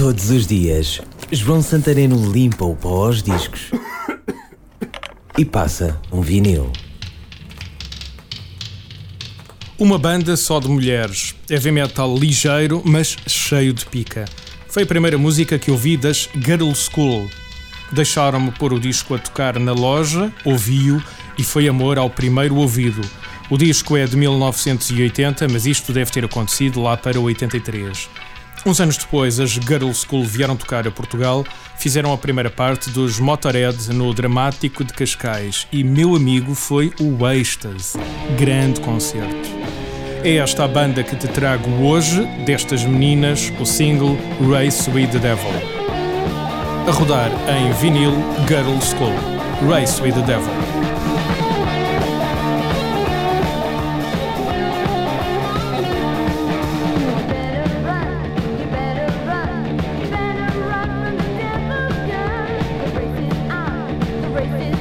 Todos os dias, João Santareno limpa o pó aos discos e passa um vinil. Uma banda só de mulheres. Heavy metal ligeiro, mas cheio de pica. Foi a primeira música que ouvi das Girl School. Deixaram-me pôr o disco a tocar na loja, ouvi-o e foi amor ao primeiro ouvido. O disco é de 1980, mas isto deve ter acontecido lá para 83. Uns anos depois, as Girl School vieram tocar a Portugal, fizeram a primeira parte dos Motorhead no Dramático de Cascais e meu amigo foi o Êxtase. Grande concerto. É esta a banda que te trago hoje, destas meninas, o single Race with the Devil. A rodar em vinil Girl School. Race with the Devil. races.